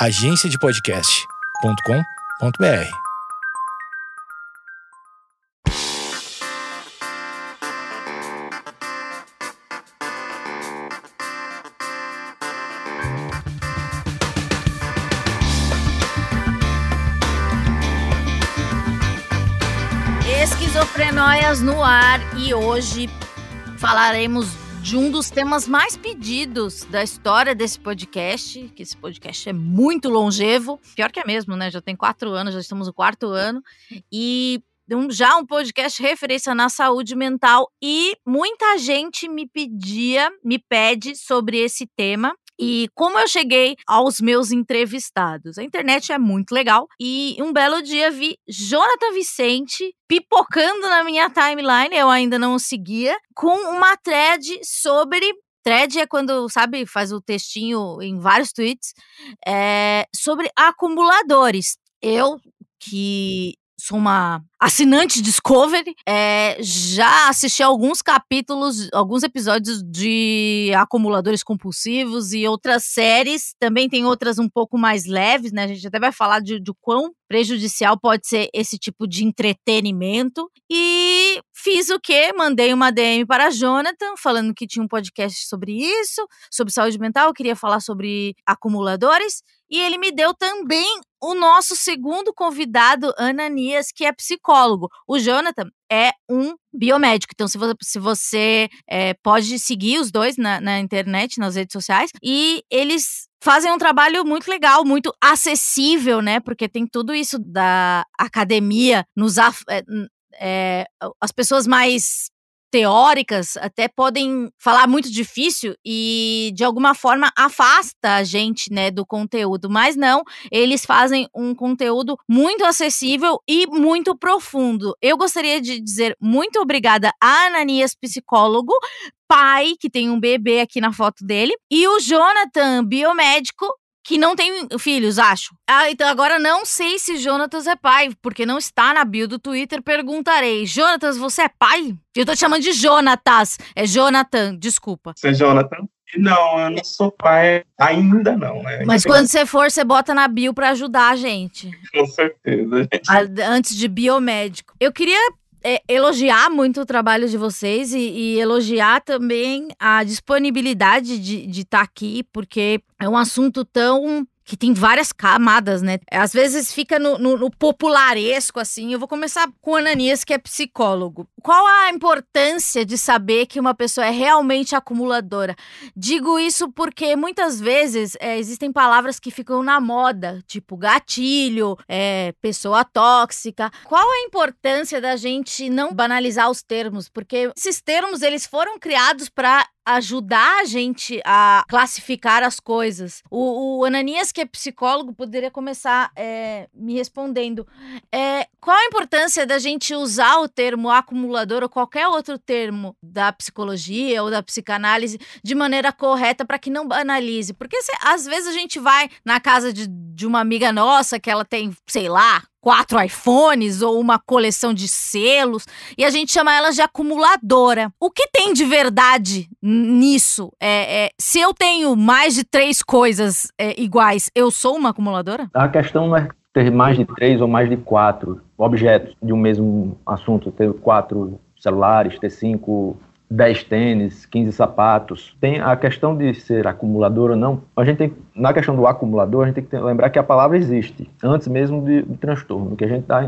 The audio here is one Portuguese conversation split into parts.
agenciadepodcast.com.br. Esquizofrenóias no ar e hoje falaremos de um dos temas mais pedidos da história desse podcast, que esse podcast é muito longevo, pior que é mesmo, né? Já tem quatro anos, já estamos no quarto ano, e já um podcast referência na saúde mental e muita gente me pedia, me pede sobre esse tema. E como eu cheguei aos meus entrevistados? A internet é muito legal e um belo dia vi Jonathan Vicente pipocando na minha timeline, eu ainda não o seguia, com uma thread sobre thread é quando, sabe, faz o textinho em vários tweets é, sobre acumuladores. Eu que sou uma assinante Discovery, é, já assisti alguns capítulos, alguns episódios de Acumuladores Compulsivos e outras séries. Também tem outras um pouco mais leves, né? A gente até vai falar de, de quão prejudicial pode ser esse tipo de entretenimento. E fiz o quê? Mandei uma DM para Jonathan, falando que tinha um podcast sobre isso, sobre saúde mental, queria falar sobre acumuladores. E ele me deu também o nosso segundo convidado, Ananias, que é psicólogo. O Jonathan é um biomédico. Então, se você, se você é, pode seguir os dois na, na internet, nas redes sociais, e eles fazem um trabalho muito legal, muito acessível, né? Porque tem tudo isso da academia nos. É, as pessoas mais teóricas até podem falar muito difícil e de alguma forma afasta a gente, né, do conteúdo, mas não, eles fazem um conteúdo muito acessível e muito profundo. Eu gostaria de dizer muito obrigada a Ananias psicólogo pai, que tem um bebê aqui na foto dele, e o Jonathan, biomédico, que não tem filhos, acho. Ah, então agora não sei se Jonatas é pai, porque não está na bio do Twitter. Perguntarei: Jonatas, você é pai? Eu tô te chamando de Jonatas. É Jonathan, desculpa. Você é Jonathan? Não, eu não sou pai ainda não, né? Mas quando você for, você bota na bio para ajudar a gente. Com certeza. Gente. Antes de biomédico. Eu queria é, elogiar muito o trabalho de vocês e, e elogiar também a disponibilidade de estar tá aqui, porque é um assunto tão que tem várias camadas, né? Às vezes fica no, no, no, popularesco, assim. Eu vou começar com o Ananias, que é psicólogo. Qual a importância de saber que uma pessoa é realmente acumuladora? Digo isso porque muitas vezes é, existem palavras que ficam na moda, tipo gatilho, é, pessoa tóxica. Qual a importância da gente não banalizar os termos? Porque esses termos, eles foram criados para ajudar a gente a classificar as coisas. O, o Ananias, que é psicólogo, poderia começar é, me respondendo. É, qual a importância da gente usar o termo acumulador ou qualquer outro termo da psicologia ou da psicanálise de maneira correta para que não banalize? Porque às vezes a gente vai na casa de, de uma amiga nossa que ela tem, sei lá, quatro iPhones ou uma coleção de selos e a gente chama elas de acumuladora. O que tem de verdade nisso? É, é se eu tenho mais de três coisas é, iguais, eu sou uma acumuladora? A questão não é ter mais de três ou mais de quatro objetos de um mesmo assunto, ter quatro celulares, ter cinco 10 tênis, 15 sapatos. Tem a questão de ser acumulador ou não. A gente tem, na questão do acumulador, a gente tem que lembrar que a palavra existe, antes mesmo de, de transtorno. O que a gente tá,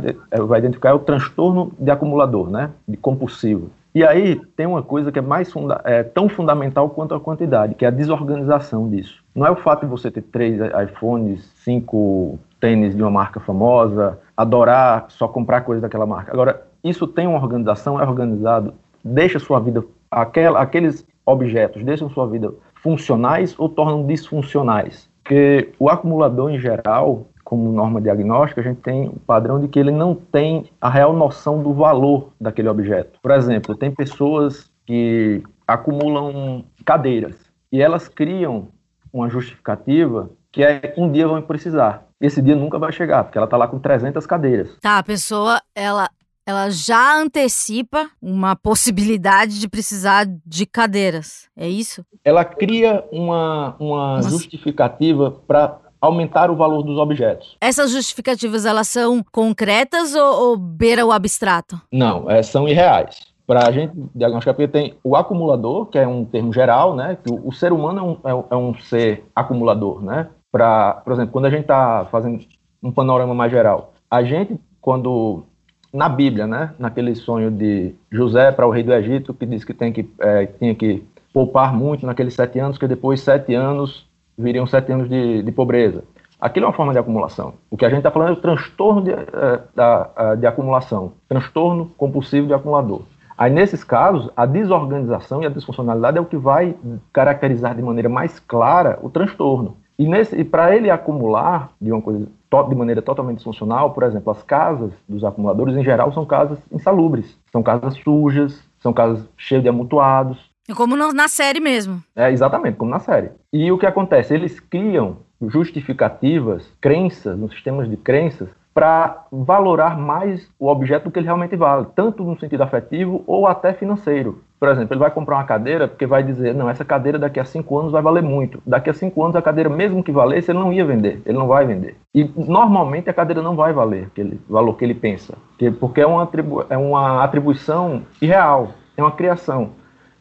vai identificar é o transtorno de acumulador, né? De compulsivo. E aí tem uma coisa que é mais funda é, tão fundamental quanto a quantidade, que é a desorganização disso. Não é o fato de você ter três iPhones, cinco tênis de uma marca famosa, adorar só comprar coisas daquela marca. Agora, isso tem uma organização, é organizado deixa sua vida, aquela, aqueles objetos deixam sua vida funcionais ou tornam disfuncionais? Porque o acumulador em geral, como norma diagnóstica, a gente tem o padrão de que ele não tem a real noção do valor daquele objeto. Por exemplo, tem pessoas que acumulam cadeiras e elas criam uma justificativa que é um dia vão precisar. Esse dia nunca vai chegar, porque ela está lá com 300 cadeiras. Tá, a pessoa, ela ela já antecipa uma possibilidade de precisar de cadeiras. É isso? Ela cria uma, uma justificativa para aumentar o valor dos objetos. Essas justificativas, elas são concretas ou, ou beira o abstrato? Não, é, são irreais. Para a gente diagnosticar, porque tem o acumulador, que é um termo geral, né? Que o, o ser humano é um, é, é um ser acumulador, né? Pra, por exemplo, quando a gente está fazendo um panorama mais geral, a gente, quando na Bíblia, né, naquele sonho de José para o rei do Egito, que diz que, tem que é, tinha que poupar muito naqueles sete anos, que depois sete anos viriam sete anos de, de pobreza. Aquilo é uma forma de acumulação. O que a gente está falando é o transtorno de, é, de acumulação, transtorno compulsivo de acumulador. Aí, nesses casos, a desorganização e a disfuncionalidade é o que vai caracterizar de maneira mais clara o transtorno. E, e para ele acumular de uma coisa de maneira totalmente disfuncional, por exemplo, as casas dos acumuladores, em geral, são casas insalubres, são casas sujas, são casas cheias de amontoados. Como na série mesmo. É, exatamente, como na série. E o que acontece? Eles criam justificativas, crenças, nos sistemas de crenças, para valorar mais o objeto do que ele realmente vale, tanto no sentido afetivo ou até financeiro. Por exemplo, ele vai comprar uma cadeira porque vai dizer, não, essa cadeira daqui a cinco anos vai valer muito. Daqui a cinco anos a cadeira, mesmo que valesse, ele não ia vender, ele não vai vender. E normalmente a cadeira não vai valer aquele valor que ele pensa, porque é uma, atribu é uma atribuição irreal, é uma criação,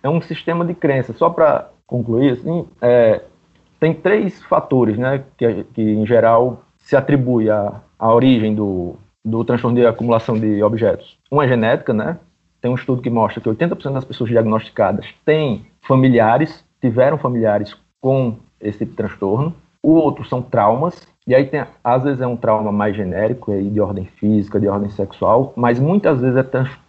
é um sistema de crença. Só para concluir, assim, é, tem três fatores né, que, que em geral se atribui a, a origem do, do transtorno de acumulação de objetos. Uma é genética, né? Tem um estudo que mostra que 80% das pessoas diagnosticadas têm familiares, tiveram familiares com esse tipo de transtorno. O outro são traumas, e aí tem, às vezes é um trauma mais genérico, aí de ordem física, de ordem sexual, mas muitas vezes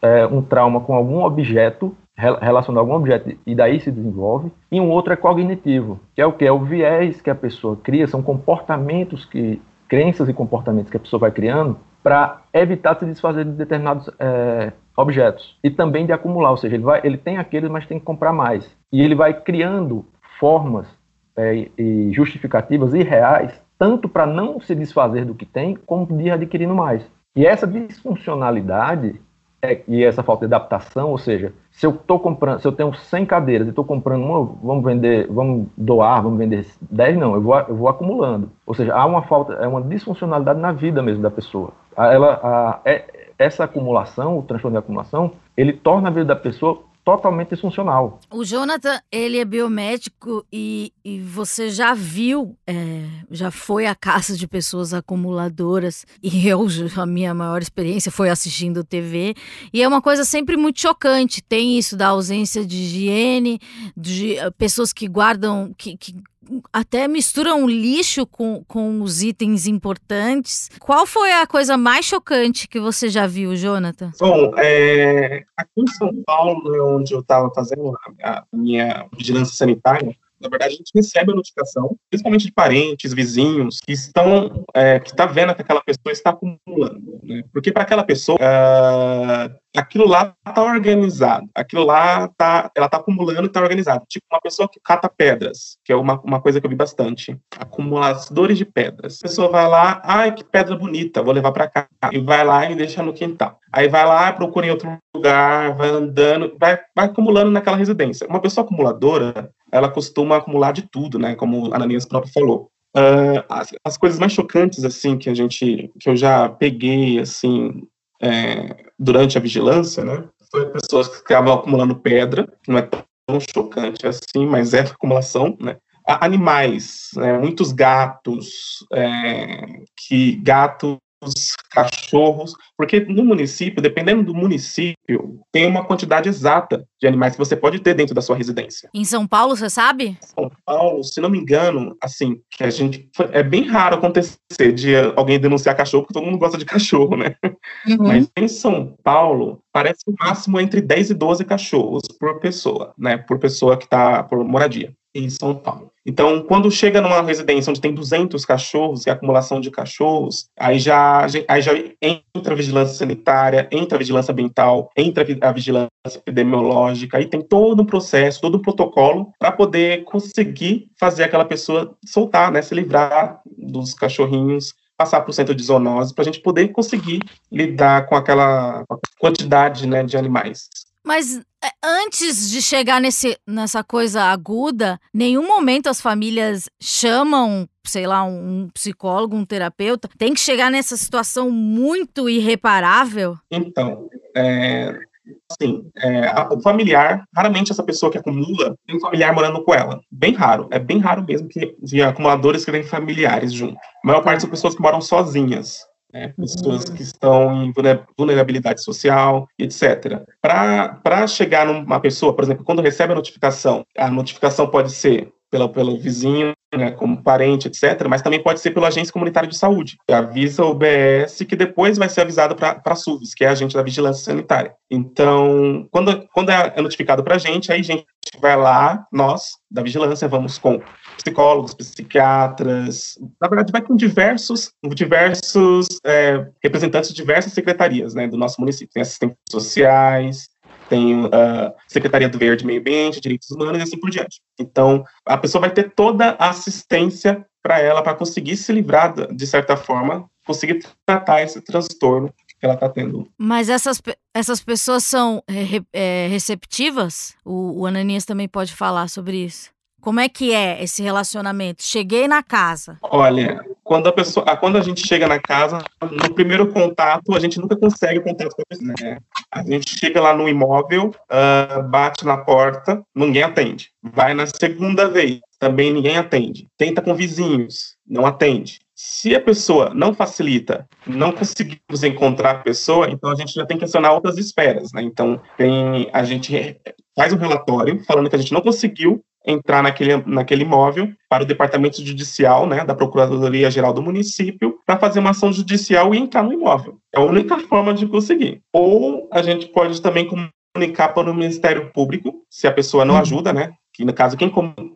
é, é um trauma com algum objeto, relacionado a algum objeto, e daí se desenvolve. E um outro é cognitivo, que é o que? É o viés que a pessoa cria, são comportamentos que, crenças e comportamentos que a pessoa vai criando para evitar se desfazer de determinados é, objetos e também de acumular, ou seja, ele, vai, ele tem aqueles, mas tem que comprar mais. E ele vai criando formas é, e justificativas irreais, tanto para não se desfazer do que tem, como de ir adquirindo mais. E essa disfuncionalidade é, e essa falta de adaptação, ou seja, se eu estou comprando, se eu tenho 100 cadeiras e estou comprando uma, vamos vender, vamos doar, vamos vender 10, não, eu vou, eu vou acumulando. Ou seja, há uma falta, é uma disfuncionalidade na vida mesmo da pessoa. Ela, a, é, essa acumulação, o transtorno de acumulação, ele torna a vida da pessoa totalmente disfuncional. O Jonathan, ele é biomédico e, e você já viu, é, já foi à casa de pessoas acumuladoras e eu, a minha maior experiência foi assistindo TV e é uma coisa sempre muito chocante. Tem isso da ausência de higiene, de uh, pessoas que guardam, que, que até misturam lixo com, com os itens importantes. Qual foi a coisa mais chocante que você já viu, Jonathan? Bom, é, aqui em São Paulo, onde eu estava fazendo a minha vigilância sanitária, na verdade, a gente recebe a notificação, principalmente de parentes, vizinhos, que estão, é, que está vendo que aquela pessoa está acumulando, né? Porque para aquela pessoa, uh, aquilo lá está organizado, aquilo lá tá, ela está acumulando e está organizado. Tipo uma pessoa que cata pedras, que é uma, uma coisa que eu vi bastante, acumuladores de pedras. A pessoa vai lá, ai que pedra bonita, vou levar para cá, e vai lá e deixa no quintal. Aí vai lá, procura em outro lugar, vai andando, vai, vai acumulando naquela residência. Uma pessoa acumuladora, ela costuma acumular de tudo, né? Como a Ananias próprio falou. Uh, as, as, coisas mais chocantes, assim, que a gente, que eu já peguei, assim, é, durante a vigilância, né? Foi pessoas que ficavam acumulando pedra, não é tão chocante assim, mas é acumulação, né? Animais, né? muitos gatos, é, que gatos cachorros, porque no município, dependendo do município, tem uma quantidade exata de animais que você pode ter dentro da sua residência. Em São Paulo, você sabe? São Paulo, se não me engano, assim, que a gente é bem raro acontecer de alguém denunciar cachorro, porque todo mundo gosta de cachorro, né? Uhum. Mas em São Paulo, parece o máximo entre 10 e 12 cachorros por pessoa, né? Por pessoa que está por moradia em São Paulo. Então, quando chega numa residência onde tem 200 cachorros e acumulação de cachorros, aí já, aí já entra a vigilância sanitária, entra a vigilância ambiental, entra a vigilância epidemiológica, aí tem todo um processo, todo um protocolo para poder conseguir fazer aquela pessoa soltar, né, se livrar dos cachorrinhos passar para o centro de zoonose para a gente poder conseguir lidar com aquela quantidade né, de animais. Mas é, antes de chegar nesse, nessa coisa aguda, nenhum momento as famílias chamam sei lá, um psicólogo, um terapeuta, tem que chegar nessa situação muito irreparável? Então, é, assim, é, o familiar, raramente essa pessoa que acumula tem um familiar morando com ela. Bem raro, é bem raro mesmo que de acumuladores que têm familiares junto. A maior parte são pessoas que moram sozinhas. Né, pessoas que estão em vulnerabilidade social, etc. Para chegar numa pessoa, por exemplo, quando recebe a notificação, a notificação pode ser pelo, pelo vizinho, como parente, etc., mas também pode ser pela agência comunitária de saúde, que avisa o BS, que depois vai ser avisado para a SUVES, que é a agente da vigilância sanitária. Então, quando, quando é, é notificado para a gente, aí a gente vai lá, nós, da vigilância, vamos com psicólogos, psiquiatras, na verdade vai com diversos, diversos é, representantes de diversas secretarias né, do nosso município. Tem assistentes sociais, tem a uh, Secretaria do Verde Meio Ambiente, Direitos Humanos e assim por diante. Então, a pessoa vai ter toda a assistência para ela, para conseguir se livrar, de certa forma, conseguir tratar esse transtorno que ela está tendo. Mas essas, essas pessoas são é, é, receptivas? O, o Ananias também pode falar sobre isso. Como é que é esse relacionamento? Cheguei na casa. Olha, quando a pessoa, quando a gente chega na casa, no primeiro contato, a gente nunca consegue contato com a pessoa. Né? A gente chega lá no imóvel, uh, bate na porta, ninguém atende. Vai na segunda vez, também ninguém atende. Tenta com vizinhos, não atende. Se a pessoa não facilita, não conseguimos encontrar a pessoa, então a gente já tem que acionar outras esferas, né? Então, tem, a gente faz um relatório falando que a gente não conseguiu entrar naquele, naquele imóvel para o departamento judicial, né, da Procuradoria Geral do município, para fazer uma ação judicial e entrar no imóvel. É a única forma de conseguir. Ou a gente pode também comunicar para o Ministério Público, se a pessoa não ajuda, né, que no caso quem,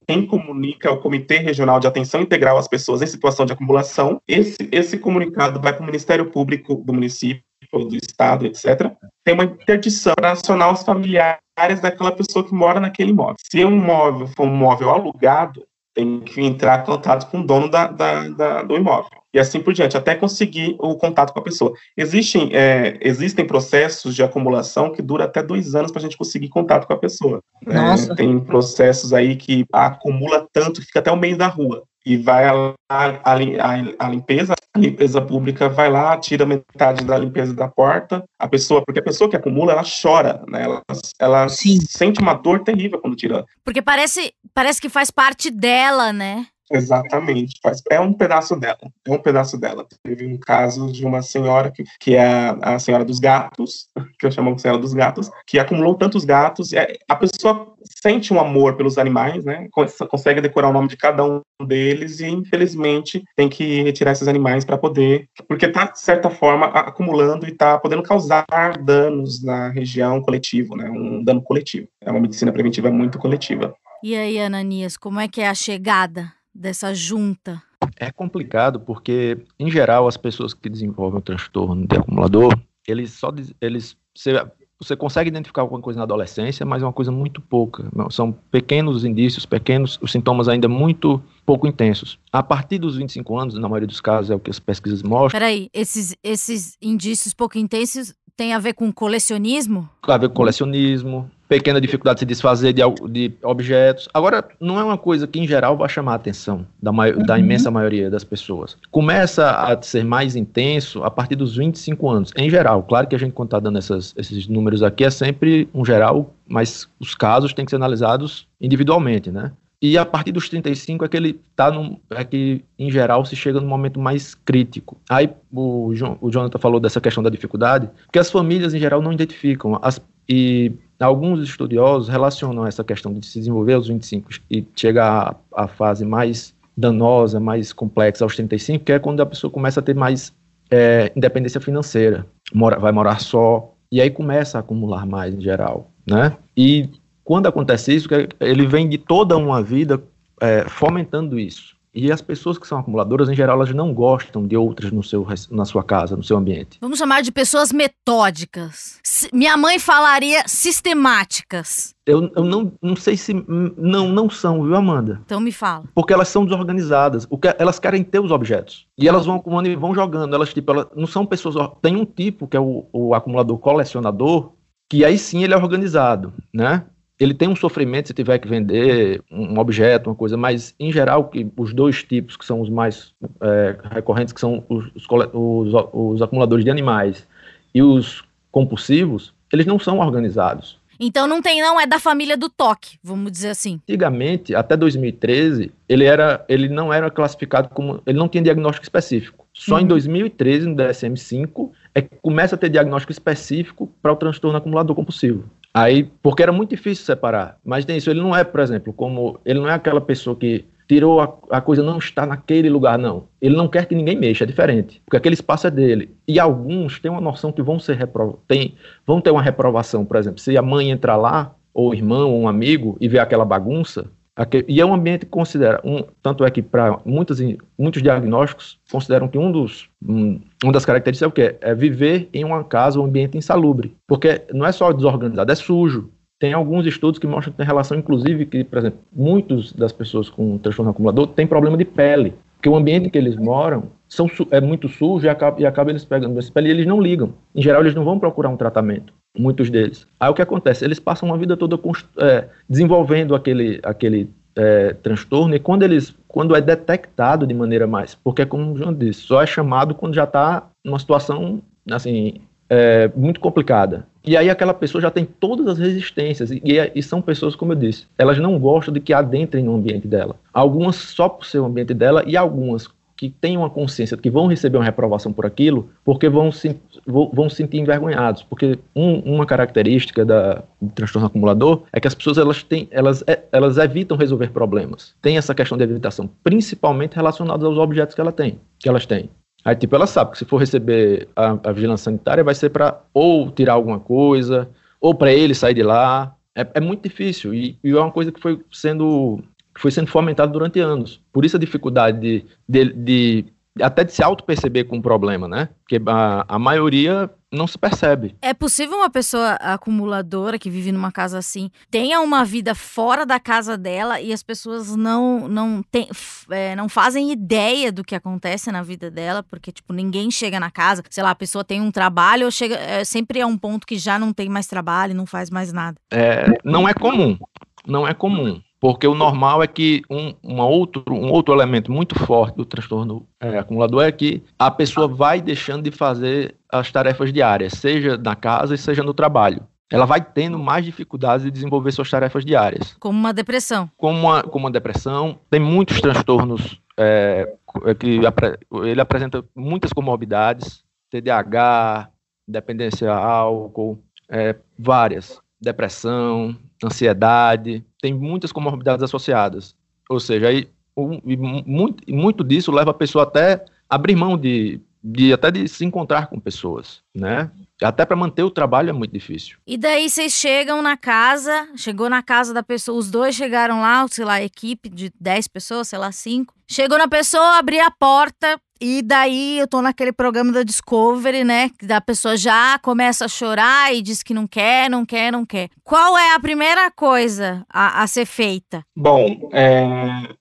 quem comunica é o Comitê Regional de Atenção Integral às Pessoas em Situação de Acumulação. Esse, esse comunicado vai para o Ministério Público do município, do estado, etc. Tem uma interdição nacional aos familiares daquela pessoa que mora naquele imóvel. Se um imóvel for um imóvel alugado, tem que entrar em contato com o dono da, da, da, do imóvel. E assim por diante, até conseguir o contato com a pessoa. Existem, é, existem processos de acumulação que dura até dois anos para a gente conseguir contato com a pessoa. É, tem processos aí que acumula tanto que fica até o meio da rua e vai a, a, a, limpeza, a limpeza pública vai lá, tira metade da limpeza da porta, a pessoa, porque a pessoa que acumula, ela chora, né? Ela, ela sente uma dor terrível quando tira. Porque parece, parece que faz parte dela, né? Exatamente, é um pedaço dela, é um pedaço dela. Teve um caso de uma senhora que, que é a, a senhora dos gatos, que eu chamo de senhora dos gatos, que acumulou tantos gatos, a pessoa sente um amor pelos animais, né? Consegue decorar o nome de cada um deles e infelizmente tem que retirar esses animais para poder, porque está de certa forma acumulando e está podendo causar danos na região coletivo, né? Um dano coletivo. É uma medicina preventiva muito coletiva. E aí, Ananias, como é que é a chegada dessa junta? É complicado porque, em geral, as pessoas que desenvolvem o transtorno de acumulador, eles só eles você, você consegue identificar alguma coisa na adolescência, mas é uma coisa muito pouca. São pequenos indícios, pequenos, os sintomas ainda muito pouco intensos. A partir dos 25 anos, na maioria dos casos, é o que as pesquisas mostram. Peraí, esses, esses indícios pouco intensos tem a ver com colecionismo? Tem a ver com colecionismo, pequena dificuldade de se desfazer de, de objetos. Agora, não é uma coisa que, em geral, vai chamar a atenção da, uhum. da imensa maioria das pessoas. Começa a ser mais intenso a partir dos 25 anos, em geral. Claro que a gente, quando está dando essas, esses números aqui, é sempre um geral, mas os casos têm que ser analisados individualmente, né? E a partir dos 35 é que ele tá num, é que em geral se chega no momento mais crítico. Aí o, o Jonathan falou dessa questão da dificuldade, que as famílias em geral não identificam as, e alguns estudiosos relacionam essa questão de se desenvolver aos 25 e chegar à, à fase mais danosa, mais complexa aos 35, que é quando a pessoa começa a ter mais é, independência financeira, mora, vai morar só, e aí começa a acumular mais em geral, né? E quando acontece isso, ele vem de toda uma vida é, fomentando isso. E as pessoas que são acumuladoras, em geral, elas não gostam de outras no seu, na sua casa, no seu ambiente. Vamos chamar de pessoas metódicas. minha mãe falaria sistemáticas. Eu, eu não, não sei se. Não, não são, viu, Amanda? Então me fala. Porque elas são desorganizadas. O que, elas querem ter os objetos. E elas vão acumulando e vão jogando. Elas, tipo, elas não são pessoas. Tem um tipo, que é o, o acumulador colecionador, que aí sim ele é organizado, né? Ele tem um sofrimento se tiver que vender um objeto, uma coisa, mas em geral que os dois tipos que são os mais é, recorrentes, que são os, os, os, os acumuladores de animais e os compulsivos, eles não são organizados. Então não tem, não é da família do toque, vamos dizer assim. Antigamente, até 2013, ele era, ele não era classificado como, ele não tinha diagnóstico específico. Só uhum. em 2013, no DSM-5, é que começa a ter diagnóstico específico para o transtorno acumulador compulsivo. Aí, porque era muito difícil separar. Mas tem isso, ele não é, por exemplo, como ele não é aquela pessoa que tirou a, a, coisa não está naquele lugar, não. Ele não quer que ninguém mexa, é diferente, porque aquele espaço é dele. E alguns têm uma noção que vão ser tem, vão ter uma reprovação, por exemplo, se a mãe entrar lá, ou o irmão, ou um amigo, e ver aquela bagunça, e é um ambiente que considera, um, tanto é que para muitos, muitos diagnósticos consideram que um dos, um, uma das características é o quê? É viver em uma casa um ambiente insalubre, porque não é só desorganizado, é sujo, tem alguns estudos que mostram que tem relação, inclusive, que, por exemplo, muitas das pessoas com transtorno acumulador têm problema de pele, porque o ambiente que eles moram são, é muito sujo e acaba, e acaba eles pegando essa pele e eles não ligam. Em geral, eles não vão procurar um tratamento, muitos deles. Aí o que acontece? Eles passam uma vida toda é, desenvolvendo aquele, aquele é, transtorno e quando eles quando é detectado de maneira mais, porque como o João disse, só é chamado quando já está numa situação assim é, muito complicada. E aí aquela pessoa já tem todas as resistências, e, e, são pessoas, como eu disse, elas não gostam de que adentrem no ambiente dela. Algumas só por ser o ambiente dela, e algumas que têm uma consciência de que vão receber uma reprovação por aquilo, porque vão se, vão se sentir envergonhados. Porque um, uma característica da, do transtorno acumulador é que as pessoas elas, têm, elas, é, elas evitam resolver problemas. Tem essa questão de evitação, principalmente relacionada aos objetos que, ela tem, que elas têm. Aí, tipo, ela sabe que se for receber a, a vigilância sanitária, vai ser para ou tirar alguma coisa, ou para ele sair de lá. É, é muito difícil e, e, é uma coisa que foi sendo, que foi sendo fomentada durante anos. Por isso a dificuldade de, de, de até de se auto-perceber com o problema, né? Porque a, a maioria não se percebe. É possível uma pessoa acumuladora que vive numa casa assim tenha uma vida fora da casa dela e as pessoas não não, tem, é, não fazem ideia do que acontece na vida dela, porque tipo ninguém chega na casa, sei lá, a pessoa tem um trabalho ou chega é, sempre é um ponto que já não tem mais trabalho, não faz mais nada. É, não é comum, não é comum. Porque o normal é que um, uma outro, um outro elemento muito forte do transtorno é, acumulador é que a pessoa vai deixando de fazer as tarefas diárias, seja na casa e seja no trabalho. Ela vai tendo mais dificuldades de desenvolver suas tarefas diárias. Como uma depressão. Como uma, como uma depressão. Tem muitos transtornos é, que ele apresenta muitas comorbidades, TDAH, dependência a álcool, é, várias. Depressão, ansiedade, tem muitas comorbidades associadas. Ou seja, aí, um, muito, muito disso leva a pessoa até abrir mão de, de até de se encontrar com pessoas, né? Até para manter o trabalho é muito difícil. E daí vocês chegam na casa, chegou na casa da pessoa, os dois chegaram lá, sei lá, equipe de 10 pessoas, sei lá, 5. Chegou na pessoa, abri a porta, e daí eu tô naquele programa da Discovery, né? Que a pessoa já começa a chorar e diz que não quer, não quer, não quer. Qual é a primeira coisa a, a ser feita? Bom, é,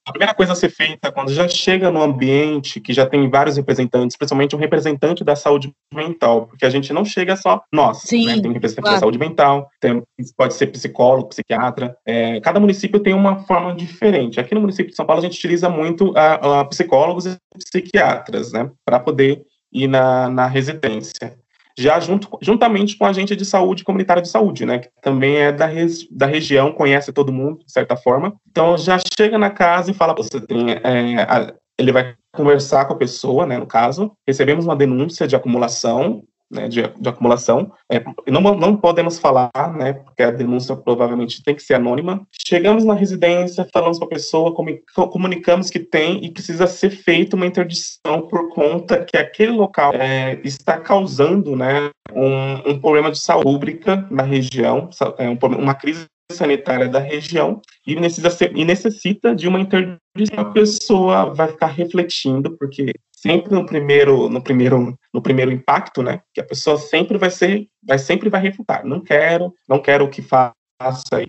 a primeira coisa a ser feita quando já chega no ambiente que já tem vários representantes, principalmente um representante da saúde mental, porque a gente não chega só nós, Sim, né? Tem um representante claro. da saúde mental, tem, pode ser psicólogo, psiquiatra. É, cada município tem uma forma diferente. Aqui no município de São Paulo a gente utiliza muito a, a psicólogos e psiquiatras né, para poder ir na, na residência. Já junto, juntamente com a agente de saúde comunitária de saúde, né, que também é da, res, da região, conhece todo mundo, de certa forma. Então, já chega na casa e fala, você tem, é, a, ele vai conversar com a pessoa, né, no caso, recebemos uma denúncia de acumulação, né, de, de, acumulação. É, não, não podemos falar, né, porque a denúncia provavelmente tem que ser anônima. Chegamos na residência, falamos com a pessoa, comunicamos que tem e precisa ser feita uma interdição por conta que aquele local é, está causando né, um, um, problema de saúde pública na região, é, um, uma crise sanitária da região e necessita, e necessita de uma interdição. A pessoa vai ficar refletindo, porque sempre no primeiro, no primeiro, no primeiro impacto, né, que a pessoa sempre vai ser, vai sempre vai refutar. Não quero, não quero o que faça.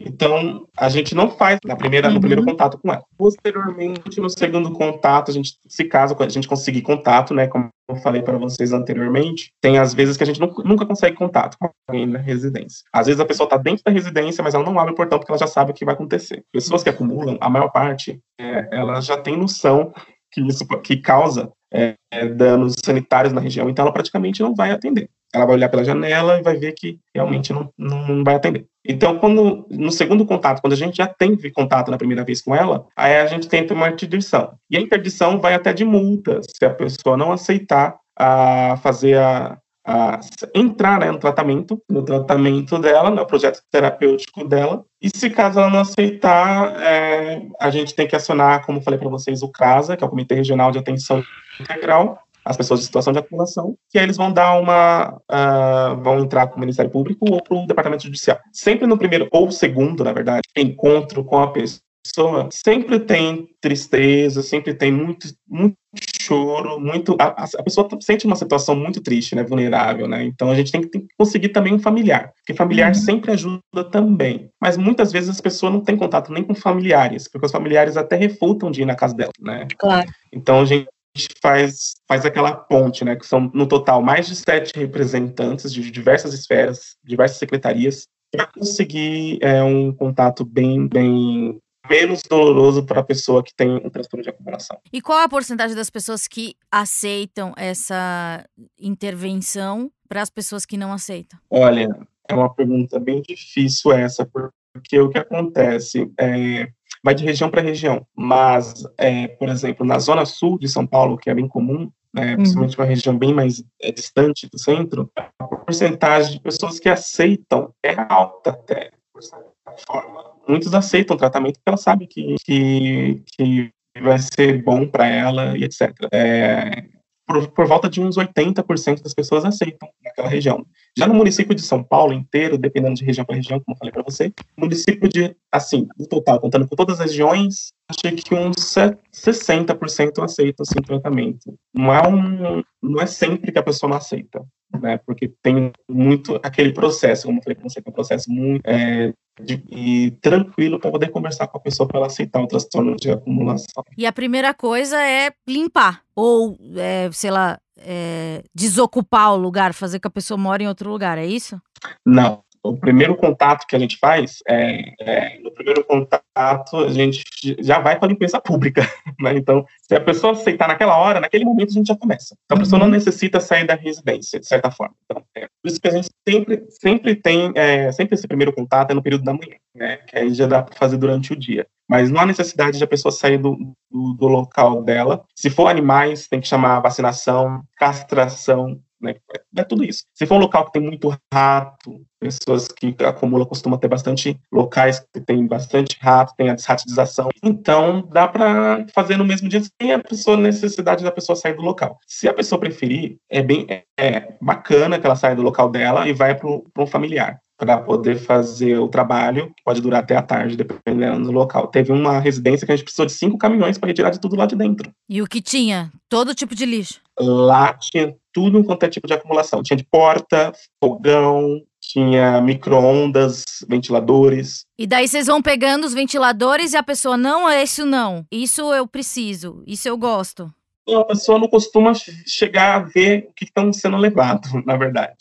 Então, a gente não faz na primeira, uhum. no primeiro contato com ela. Posteriormente, no segundo contato, a gente, se caso a gente conseguir contato, né, com eu falei para vocês anteriormente, tem às vezes que a gente nunca consegue contato com alguém na residência. Às vezes a pessoa está dentro da residência, mas ela não abre o portão porque ela já sabe o que vai acontecer. Pessoas que acumulam, a maior parte, é, elas já tem noção que isso que causa é, é, danos sanitários na região, então ela praticamente não vai atender. Ela vai olhar pela janela e vai ver que realmente não, não vai atender. Então, quando no segundo contato, quando a gente já teve contato na primeira vez com ela, aí a gente tenta uma interdição. E a interdição vai até de multa, se a pessoa não aceitar a fazer a, a entrar né, no tratamento, no tratamento dela, no projeto terapêutico dela. E se caso ela não aceitar, é, a gente tem que acionar, como falei para vocês, o CRASA, que é o Comitê Regional de Atenção Integral, as pessoas em situação de acumulação, que eles vão dar uma. Uh, vão entrar com o Ministério Público ou para o Departamento Judicial. Sempre no primeiro, ou segundo, na verdade, encontro com a pessoa, sempre tem tristeza, sempre tem muito, muito choro, muito. A, a, pessoa sente uma situação muito triste, né? Vulnerável, né? Então a gente tem que, tem que conseguir também um familiar, porque familiar uhum. sempre ajuda também. Mas muitas vezes as pessoas não têm contato nem com familiares, porque os familiares até refutam de ir na casa dela, né? Claro. Então a gente faz, faz aquela ponte, né, que são no total mais de sete representantes de diversas esferas, diversas secretarias, para conseguir é, um contato bem, bem menos doloroso para a pessoa que tem um transtorno de acumulação. E qual é a porcentagem das pessoas que aceitam essa intervenção para as pessoas que não aceitam? Olha, é uma pergunta bem difícil essa, porque o que acontece é vai de região para região. Mas, é, por exemplo, na zona sul de São Paulo, que é bem comum, né, uhum. principalmente uma região bem mais é, distante do centro, a porcentagem de pessoas que aceitam é alta até, por certa forma. Muitos aceitam o tratamento porque elas sabem que, que, que vai ser bom para ela e etc. É, por, por volta de uns 80% das pessoas aceitam naquela região. Já no município de São Paulo inteiro, dependendo de região para região, como eu falei para você, município de, assim, no total, contando com todas as regiões, acho que uns 60% aceitam assim, tratamento. Não é, um, não é sempre que a pessoa não aceita, né? Porque tem muito aquele processo, como eu falei para você, que é um processo muito é, de, e tranquilo para poder conversar com a pessoa para ela aceitar o transtorno de acumulação. E a primeira coisa é limpar, ou, é, sei lá, é, desocupar o lugar, fazer que a pessoa mora em outro lugar, é isso? Não. O primeiro contato que a gente faz é, é no primeiro contato a gente já vai para a limpeza pública, né? Então, se a pessoa aceitar naquela hora, naquele momento a gente já começa. Então, a pessoa não uhum. necessita sair da residência, de certa forma. Então, é por isso que a gente sempre, sempre tem, é, sempre esse primeiro contato é no período da manhã, né? Que aí já dá para fazer durante o dia. Mas não há necessidade de a pessoa sair do, do, do local dela. Se for animais, tem que chamar vacinação, castração, né? É tudo isso. Se for um local que tem muito rato, pessoas que acumulam costumam ter bastante locais que tem bastante rato, tem a desratização. Então, dá para fazer no mesmo dia sem a pessoa necessidade da pessoa sair do local. Se a pessoa preferir, é bem é, é bacana que ela saia do local dela e vai para um familiar para poder fazer o trabalho, que pode durar até a tarde, dependendo do local. Teve uma residência que a gente precisou de cinco caminhões para retirar de tudo lá de dentro. E o que tinha? Todo tipo de lixo? Lá tinha tudo quanto é tipo de acumulação. Tinha de porta, fogão, tinha micro-ondas, ventiladores. E daí vocês vão pegando os ventiladores e a pessoa, não, é isso não. Isso eu preciso, isso eu gosto. A pessoa não costuma chegar a ver o que estão sendo levados, na verdade.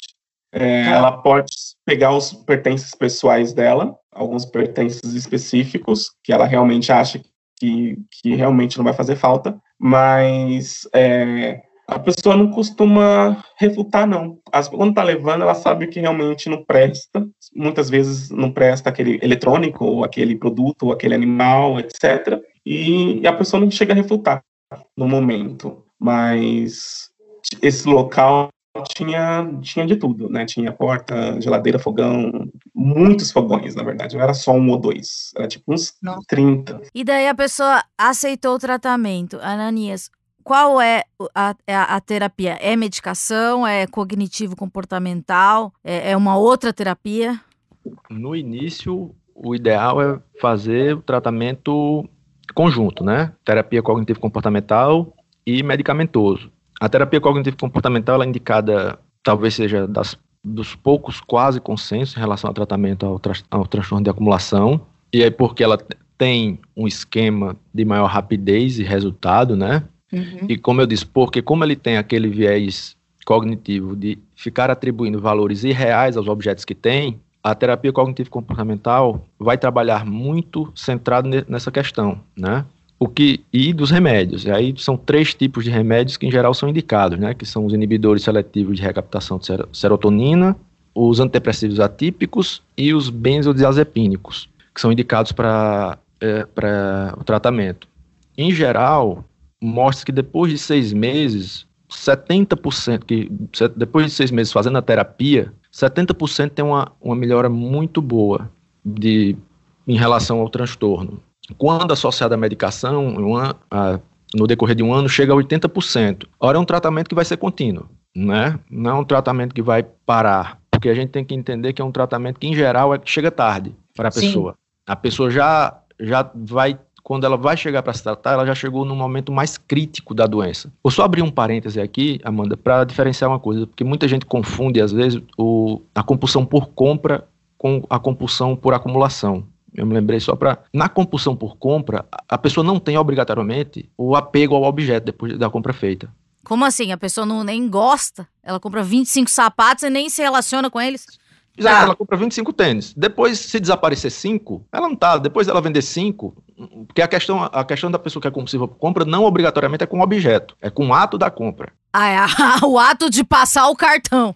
É, ela pode pegar os pertences pessoais dela, alguns pertences específicos, que ela realmente acha que, que realmente não vai fazer falta, mas é, a pessoa não costuma refutar, não. As, quando tá levando, ela sabe que realmente não presta. Muitas vezes não presta aquele eletrônico, ou aquele produto, ou aquele animal, etc. E a pessoa não chega a refutar no momento. Mas esse local tinha, tinha de tudo, né? Tinha porta, geladeira, fogão, muitos fogões, na verdade. Não era só um ou dois, era tipo uns Não. 30. E daí a pessoa aceitou o tratamento. Ananias, qual é a, a, a, terapia? É medicação? É cognitivo-comportamental? É, é uma outra terapia? No início, o ideal é fazer o tratamento conjunto, né? Terapia cognitivo-comportamental e medicamentoso. A terapia cognitivo-comportamental é indicada, talvez seja das, dos poucos quase consensos em relação ao tratamento ao, tra ao transtorno de acumulação, e aí porque ela tem um esquema de maior rapidez e resultado, né? Uhum. E como eu disse, porque como ele tem aquele viés cognitivo de ficar atribuindo valores irreais aos objetos que tem, a terapia cognitivo comportamental vai trabalhar muito centrado nessa questão, né? O que e dos remédios. E aí são três tipos de remédios que em geral são indicados, né? Que são os inibidores seletivos de recaptação de serotonina, os antidepressivos atípicos e os benzodiazepínicos, que são indicados para é, para o tratamento. Em geral, mostra que depois de seis meses, 70% que depois de seis meses fazendo a terapia, 70% tem uma, uma melhora muito boa de, em relação ao transtorno. Quando associado à medicação, uma, a, no decorrer de um ano, chega a 80%. Ora, é um tratamento que vai ser contínuo, né? não é um tratamento que vai parar, porque a gente tem que entender que é um tratamento que, em geral, é, chega tarde para a pessoa. A pessoa já, já vai quando ela vai chegar para se tratar, ela já chegou no momento mais crítico da doença. Vou só abrir um parêntese aqui, Amanda, para diferenciar uma coisa, porque muita gente confunde, às vezes, o, a compulsão por compra com a compulsão por acumulação. Eu me lembrei só para. Na compulsão por compra, a pessoa não tem obrigatoriamente o apego ao objeto depois da compra feita. Como assim? A pessoa não nem gosta? Ela compra 25 sapatos e nem se relaciona com eles? Exato, tá. ela compra 25 tênis. Depois, se desaparecer 5, ela não tá. Depois ela vender 5, porque a questão, a questão da pessoa que é compulsiva por compra não obrigatoriamente é com o objeto, é com o ato da compra. Ah, é o ato de passar o cartão.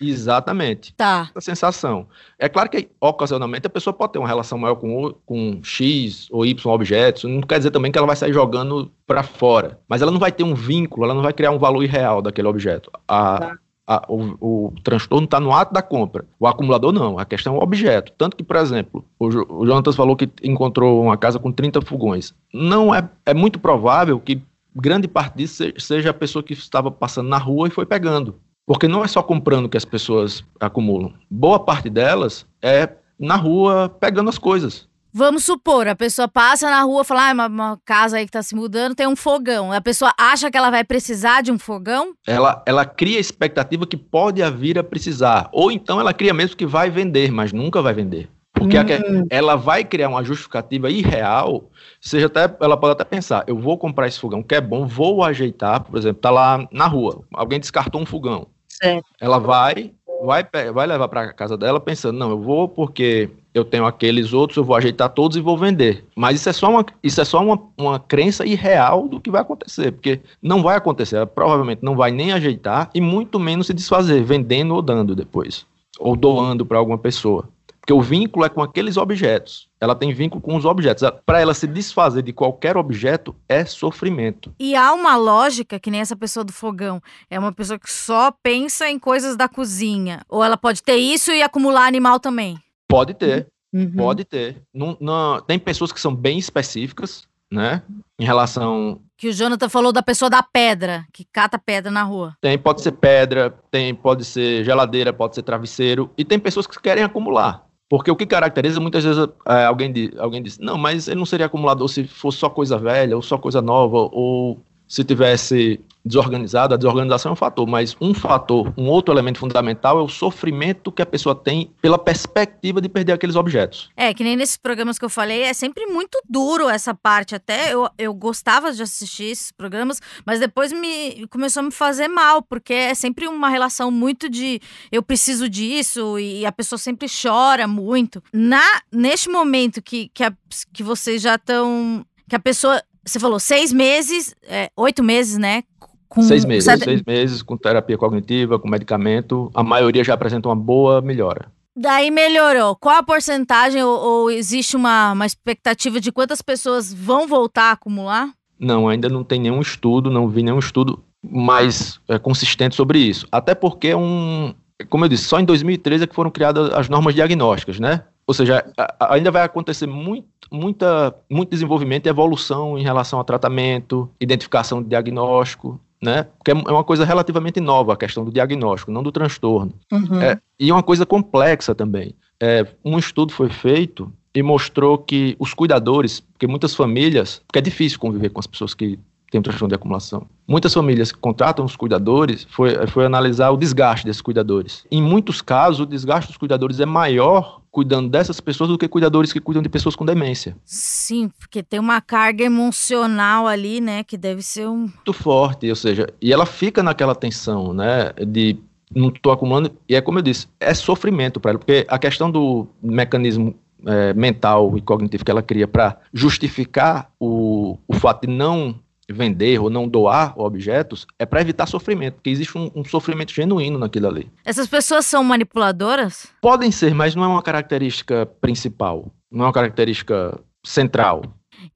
Exatamente. Tá. A sensação. É claro que ocasionalmente a pessoa pode ter uma relação maior com, com X ou Y objetos, não quer dizer também que ela vai sair jogando para fora, mas ela não vai ter um vínculo, ela não vai criar um valor irreal daquele objeto. A, tá a, o, o, transtorno está no ato da compra. O acumulador não, a questão é o objeto. Tanto que, por exemplo, o, o Jonatas falou que encontrou uma casa com 30 fogões. Não é, é muito provável que grande parte disso seja a pessoa que estava passando na rua e foi pegando. Porque não é só comprando que as pessoas acumulam. Boa parte delas é na rua pegando as coisas. Vamos supor, a pessoa passa na rua e fala, ah, uma, uma, casa aí que tá se mudando tem um fogão. A pessoa acha que ela vai precisar de um fogão? Ela, ela cria a expectativa que pode vir a precisar. Ou então ela cria mesmo que vai vender, mas nunca vai vender. Porque hum. ela vai criar uma justificativa irreal, seja até, ela pode até pensar, eu vou comprar esse fogão que é bom, vou ajeitar, por exemplo, tá lá na rua, alguém descartou um fogão. Certo. Ela vai, vai, vai levar para casa dela pensando, não, eu vou porque eu tenho aqueles outros, eu vou ajeitar todos e vou vender. Mas isso é só uma, isso é só uma, uma crença irreal do que vai acontecer, porque não vai acontecer, ela provavelmente não vai nem ajeitar e muito menos se desfazer, vendendo ou dando depois, ou doando para alguma pessoa. Porque o vínculo é com aqueles objetos. Ela tem vínculo com os objetos. Para ela se desfazer de qualquer objeto é sofrimento. E há uma lógica, que nem essa pessoa do fogão. É uma pessoa que só pensa em coisas da cozinha. Ou ela pode ter isso e acumular animal também. Pode ter, uhum. pode ter. Não, não, tem pessoas que são bem específicas, né? Em relação. Que o Jonathan falou da pessoa da pedra, que cata pedra na rua. Tem, pode ser pedra, tem, pode ser geladeira, pode ser travesseiro. E tem pessoas que querem acumular. Porque o que caracteriza, muitas vezes é, alguém, alguém diz, não, mas ele não seria acumulador se fosse só coisa velha, ou só coisa nova, ou se tivesse desorganizado, a desorganização é um fator, mas um fator, um outro elemento fundamental é o sofrimento que a pessoa tem pela perspectiva de perder aqueles objetos. É, que nem nesses programas que eu falei, é sempre muito duro essa parte. Até eu, eu gostava de assistir esses programas, mas depois me começou a me fazer mal, porque é sempre uma relação muito de eu preciso disso e a pessoa sempre chora muito. Na Neste momento que, que, a, que vocês já estão. Que a pessoa você falou seis meses, é, oito meses, né? Com seis meses, sete... seis meses com terapia cognitiva, com medicamento, a maioria já apresenta uma boa melhora. Daí melhorou. Qual a porcentagem ou, ou existe uma, uma expectativa de quantas pessoas vão voltar a acumular? Não, ainda não tem nenhum estudo, não vi nenhum estudo mais é, consistente sobre isso. Até porque é um, como eu disse, só em 2013 é que foram criadas as normas diagnósticas, né? Ou seja, ainda vai acontecer muito, muita, muito desenvolvimento e evolução em relação ao tratamento, identificação de diagnóstico, né? Porque é uma coisa relativamente nova a questão do diagnóstico, não do transtorno. Uhum. É, e é uma coisa complexa também. É, um estudo foi feito e mostrou que os cuidadores, porque muitas famílias, porque é difícil conviver com as pessoas que têm um transtorno de acumulação. Muitas famílias que contratam os cuidadores foi, foi analisar o desgaste desses cuidadores. Em muitos casos, o desgaste dos cuidadores é maior cuidando dessas pessoas do que cuidadores que cuidam de pessoas com demência. Sim, porque tem uma carga emocional ali, né, que deve ser um muito forte, ou seja, e ela fica naquela tensão, né, de não estou acumulando, e é como eu disse, é sofrimento para ela, porque a questão do mecanismo é, mental e cognitivo que ela cria para justificar o, o fato de não vender ou não doar objetos é para evitar sofrimento, porque existe um, um, sofrimento genuíno naquilo ali. Essas pessoas são manipuladoras? Podem ser, mas não é uma característica principal, não é uma característica central.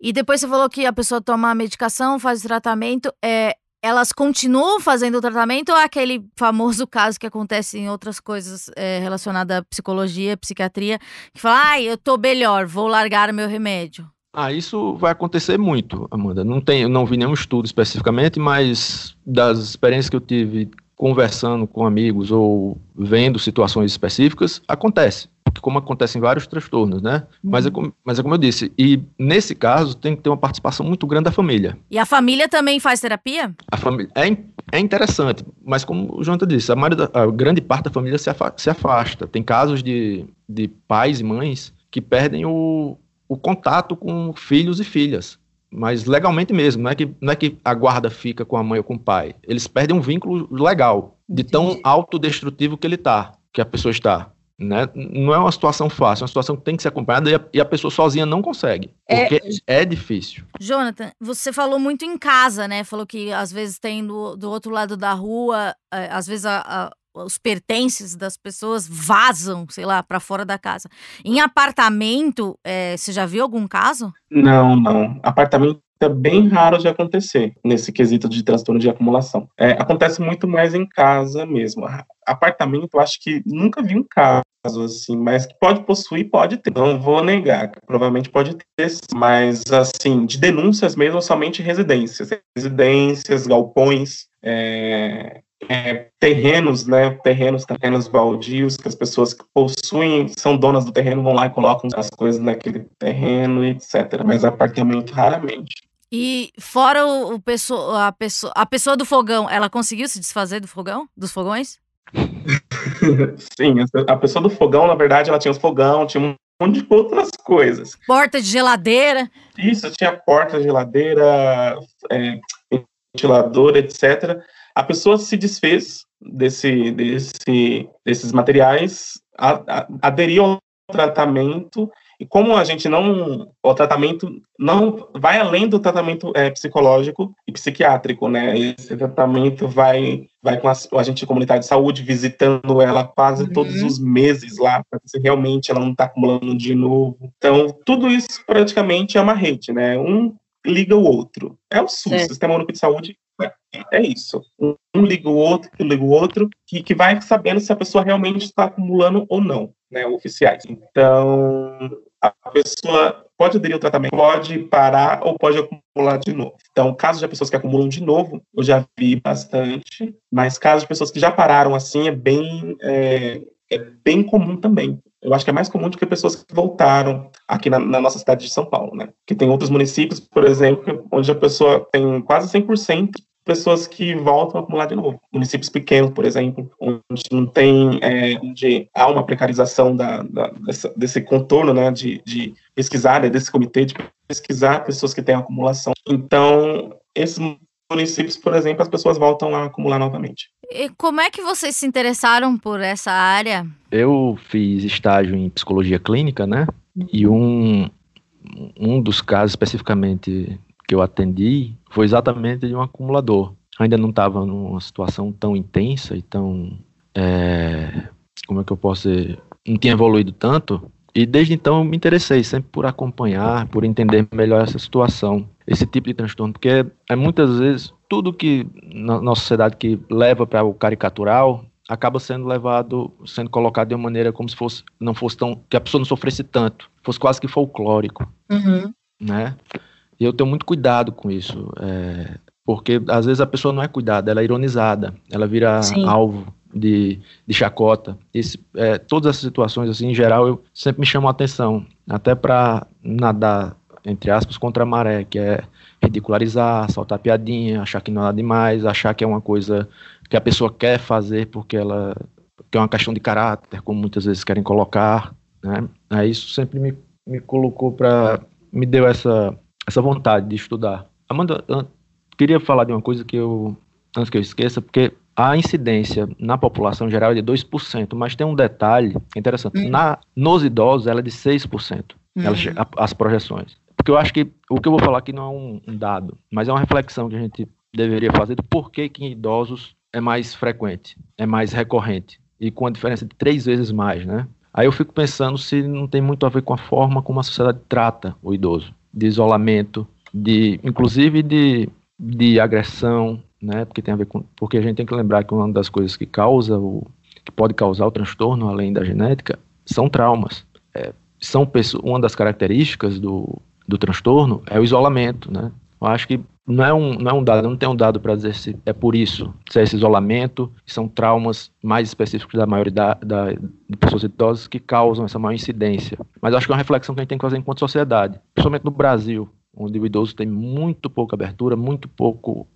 E depois você falou que a pessoa toma a medicação, faz o tratamento, é, elas continuam fazendo o tratamento ou é aquele famoso caso que acontece em outras coisas é, relacionadas à psicologia, psiquiatria, que fala, ai, eu tô melhor, vou largar meu remédio? Ah, isso vai acontecer muito, Amanda. Não tem, não vi nenhum estudo especificamente, mas das experiências que eu tive conversando com amigos ou vendo situações específicas, acontece. Como acontece em vários transtornos, né? Uhum. Mas, é como, mas é como eu disse, e nesse caso tem que ter uma participação muito grande da família. E a família também faz terapia? A família é, é interessante, mas como o Jonathan disse, a, maioria a grande parte da família se, afa, se afasta. Tem casos de, de pais e mães que perdem o, o contato com filhos e filhas. Mas legalmente mesmo, não é, que, não é que a guarda fica com a mãe ou com o pai. Eles perdem um vínculo legal, de tão autodestrutivo que ele está, que a pessoa está. Né? Não é uma situação fácil, é uma situação que tem que ser acompanhada e a, e a pessoa sozinha não consegue, porque é, é, difícil. Jonathan, você falou muito em casa, né? Falou que às vezes tem do, do outro lado da rua, é, às vezes a, a os pertences das pessoas vazam, sei lá, para fora da casa. Em apartamento, é, você já viu algum caso? Não, não. Apartamento é bem raro de acontecer nesse quesito de transtorno de acumulação. É, acontece muito mais em casa mesmo. Apartamento, eu acho que nunca vi um caso assim, mas que pode possuir, pode ter. Não vou negar, provavelmente pode ter, mas assim, de denúncias mesmo, somente residências. Residências, galpões, é, é, terrenos, né, terrenos, terrenos baldios, que as pessoas que possuem, são donas do terreno, vão lá e colocam as coisas naquele terreno, etc. Mas apartamento, raramente. E fora o, o pessoa, a, pessoa, a pessoa do fogão, ela conseguiu se desfazer do fogão? Dos fogões? Sim, a pessoa do fogão, na verdade, ela tinha os fogão, tinha um monte de outras coisas. Porta de geladeira. Isso, tinha porta, geladeira, é, ventilador, etc a pessoa se desfez desse, desse, desses materiais, a, a, aderiu ao tratamento, e como a gente não. O tratamento não vai além do tratamento é, psicológico e psiquiátrico, né? Esse tratamento vai, vai com a, a gente comunitário de saúde visitando ela quase uhum. todos os meses lá, para ver se realmente ela não está acumulando de novo. Então, tudo isso praticamente é uma rede, né? Um liga o outro. É o SUS, é. Sistema Único de Saúde, é isso. Um liga o outro, que liga o outro, que, que vai sabendo se a pessoa realmente está acumulando ou não, né, oficiais. Então, a pessoa pode aderir ao tratamento, pode parar ou pode acumular de novo. Então, casos de pessoas que acumulam de novo, eu já vi bastante, mas casos de pessoas que já pararam assim é bem, é, é bem comum também. Eu acho que é mais comum do que pessoas que voltaram aqui na, na, nossa cidade de São Paulo, né? Que tem outros municípios, por exemplo, onde a pessoa tem quase 100% pessoas que voltam a acumular de novo. Municípios pequenos, por exemplo, onde não tem, é, onde há uma precarização da, da dessa, desse contorno, né, de, de pesquisar, né, desse comitê de pesquisar pessoas que têm acumulação. Então, esses municípios, por exemplo, as pessoas voltam a acumular novamente. E como é que vocês se interessaram por essa área? Eu fiz estágio em psicologia clínica, né? E um, um dos casos especificamente que eu atendi foi exatamente de um acumulador. Ainda não estava numa situação tão intensa e tão. É, como é que eu posso dizer? Não tinha evoluído tanto. E desde então eu me interessei sempre por acompanhar, por entender melhor essa situação, esse tipo de transtorno, porque é muitas vezes tudo que na nossa sociedade que leva para o caricatural acaba sendo levado, sendo colocado de uma maneira como se fosse não fosse tão que a pessoa não sofresse tanto, fosse quase que folclórico, uhum. né? E eu tenho muito cuidado com isso, é, porque às vezes a pessoa não é cuidada, ela é ironizada, ela vira Sim. alvo de, de chacota. Esse, é, todas essas situações, assim, em geral, eu sempre me chamo a atenção, até para nadar, entre aspas, contra a maré, que é ridicularizar, soltar piadinha, achar que não é nada demais, achar que é uma coisa que a pessoa quer fazer porque ela que é uma questão de caráter, como muitas vezes querem colocar, né? Aí isso sempre me, me colocou para me deu essa essa vontade de estudar. Amanda, queria falar de uma coisa que eu antes que eu esqueça, porque a incidência na população geral é de 2%, mas tem um detalhe interessante. Uhum. Na, nos idosos, ela é de 6%, uhum. ela, as projeções. Porque eu acho que o que eu vou falar aqui não é um, um dado, mas é uma reflexão que a gente deveria fazer do porquê que em idosos é mais frequente, é mais recorrente, e com a diferença de três vezes mais, né? Aí eu fico pensando se não tem muito a ver com a forma como a sociedade trata o idoso, de isolamento, de inclusive de, de agressão, né? Porque tem a ver com, porque a gente tem que lembrar que uma das coisas que causa o que pode causar o transtorno, além da genética, são traumas. É, são uma das características do, do transtorno é o isolamento, né? Eu acho que não é um, não é um dado, não tem um dado para dizer se é por isso, se é esse isolamento, são traumas mais específicos da maioria da, da, de pessoas idosas que causam essa maior incidência. Mas acho que é uma reflexão que a gente tem que fazer enquanto sociedade, principalmente no Brasil, onde o idoso tem muito pouca abertura, muito pouco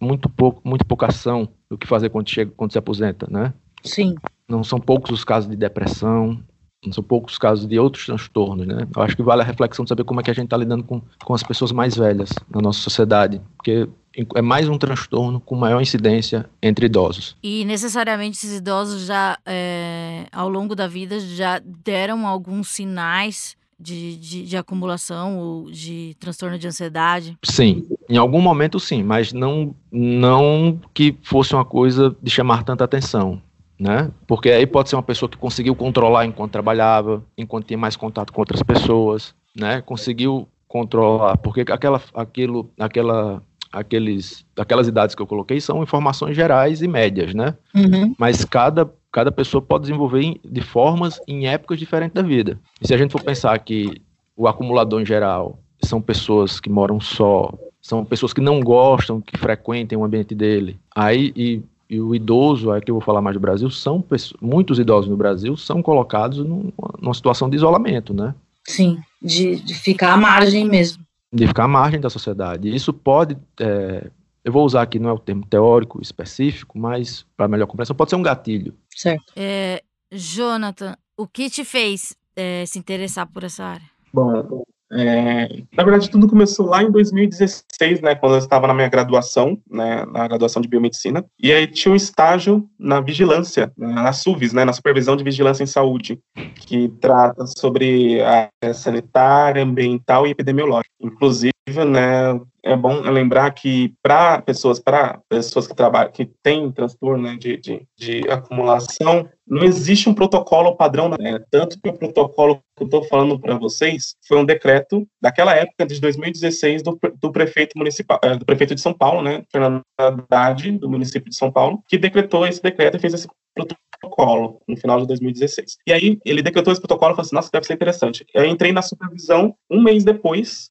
muito pouco, muito pouca ação do que fazer quando chega, quando se aposenta, né? Sim. Não são poucos os casos de depressão, não são poucos os casos de outros transtornos, né? Eu acho que vale a reflexão de saber como é que a gente está lidando com, com as pessoas mais velhas na nossa sociedade, porque é mais um transtorno com maior incidência entre idosos. E necessariamente esses idosos já, é, ao longo da vida, já deram alguns sinais de, de, de, acumulação ou de transtorno de ansiedade? Sim, em algum momento sim, mas não, não que fosse uma coisa de chamar tanta atenção. Né? Porque aí pode ser uma pessoa que conseguiu controlar enquanto trabalhava, enquanto tinha mais contato com outras pessoas, né? Conseguiu controlar, porque aquela, aquilo, aquela, aqueles, aquelas idades que eu coloquei são informações gerais e médias, né? Uhum. Mas cada cada pessoa pode desenvolver de formas em épocas diferentes da vida. E se a gente for pensar que o acumulador em geral são pessoas que moram só, são pessoas que não gostam, que frequentem o ambiente dele. Aí e, e o idoso, aqui eu vou falar mais do Brasil, são pessoas, muitos idosos no Brasil são colocados numa, numa situação de isolamento, né? Sim, de, de, ficar à margem mesmo. De ficar à margem da sociedade. Isso pode é, eu vou usar aqui, não é o termo teórico específico, mas para melhor compreensão, pode ser um gatilho. Certo. É, Jonathan, o que te fez é, se interessar por essa área? Bom, é, na verdade, tudo começou lá em 2016, né, quando eu estava na minha graduação, né, na graduação de biomedicina, e aí tinha um estágio na vigilância, né, na SUVES, né, na supervisão de vigilância em saúde, que trata sobre a área sanitária, ambiental e epidemiológica. Inclusive, né, é bom lembrar que para pessoas, para pessoas que trabalham, que têm transtorno né, de, de, de, acumulação, não existe um protocolo padrão, né? Tanto que o protocolo que eu estou falando para vocês foi um decreto daquela época de 2016 do, do prefeito municipal, é, do prefeito de São Paulo, né, Fernando Haddad, do município de São Paulo, que decretou esse decreto e fez esse protocolo no final de 2016. E aí ele decretou esse protocolo e falou assim, nossa, deve ser interessante. Eu entrei na supervisão um mês depois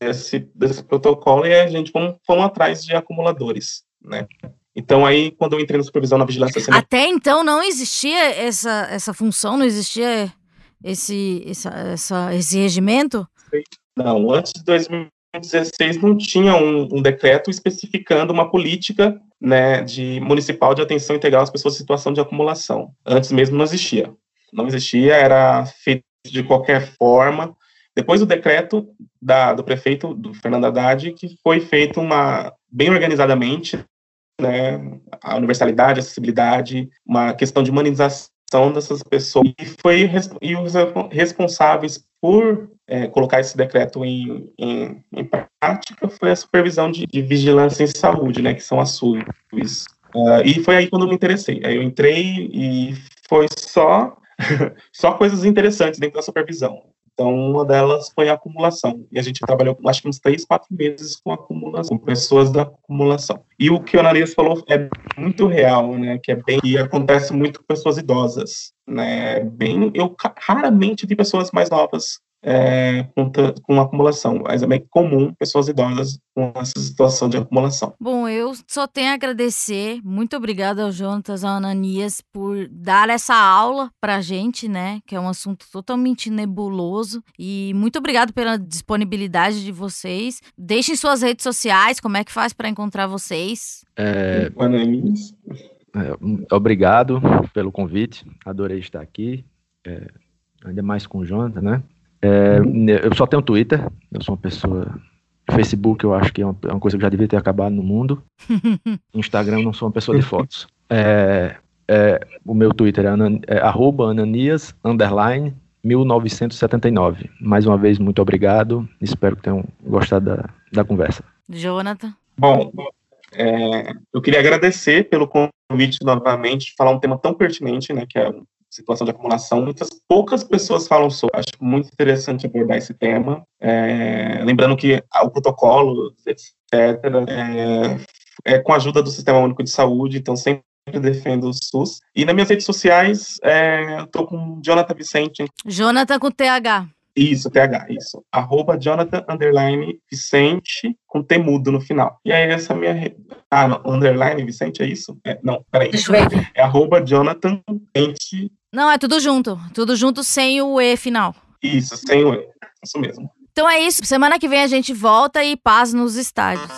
desse, desse protocolo e a gente fomos atrás de acumuladores, né? Então aí, quando eu entrei na supervisão na vigilância sanitária... Até então não existia essa, essa função, não existia esse, essa, essa, esse regimento? Não, antes de 2016 não tinha um, um, decreto especificando uma política né, de municipal de atenção integral às pessoas em situação de acumulação. Antes mesmo não existia. Não existia, era feito de qualquer forma, depois do decreto da, do prefeito, do Fernando Haddad, que foi feito uma, bem organizadamente, né, a universalidade, a acessibilidade, uma questão de humanização dessas pessoas, e foi e os responsáveis por é, colocar esse decreto em, em, em, prática foi a supervisão de, de, vigilância em saúde, né, que são as SUVs. Uh, e foi aí quando eu me interessei. Aí eu entrei e foi só só coisas interessantes dentro da supervisão. Então, uma delas foi a acumulação. E a gente trabalhou, acho que uns três, quatro meses com acumulação, com pessoas da acumulação. E o que o Ananias falou é muito real, né? Que é bem, e acontece muito com pessoas idosas, né? Bem, eu raramente vi pessoas mais novas é, com, com acumulação, mas é bem comum pessoas idosas com essa situação de acumulação. Bom, eu só tenho a agradecer, muito obrigada ao Jonatas, ao Ananias, por dar essa aula pra gente, né, que é um assunto totalmente nebuloso, e muito obrigado pela disponibilidade de vocês. Deixem suas redes sociais, como é que faz para encontrar vocês? É... Ananias. É, obrigado pelo convite, adorei estar aqui. É, ainda mais com o Jonathan, né? É, eu só tenho Twitter, eu sou uma pessoa. Facebook eu acho que é uma, é uma coisa que já devia ter acabado no mundo. Instagram eu não sou uma pessoa de fotos. É, é, o meu Twitter é, anan, é ananias, underline, 1979. Mais uma vez, muito obrigado. Espero que tenham gostado da, da conversa. Jonathan? Bom, é, eu queria agradecer pelo convite novamente, falar um tema tão pertinente, né, que é a situação de acumulação. Muitas poucas pessoas falam sobre. Acho muito interessante abordar esse tema. É, lembrando que o protocolo, etc., é, é com a ajuda do Sistema Único de Saúde, então sempre defendo o SUS. E nas minhas redes sociais, é, eu tô com Jonathan Vicente. Jonathan com TH. Isso, TH, isso. Arroba Jonathan Underline Vicente com T mudo no final. E aí essa minha. Ah, não, Underline Vicente, é isso? É, não, peraí. Deixa eu ver. É arroba Jonathan Vicente. Não, é tudo junto. Tudo junto sem o E final. Isso, sem o E. Isso mesmo. Então é isso. Semana que vem a gente volta e paz nos estádios.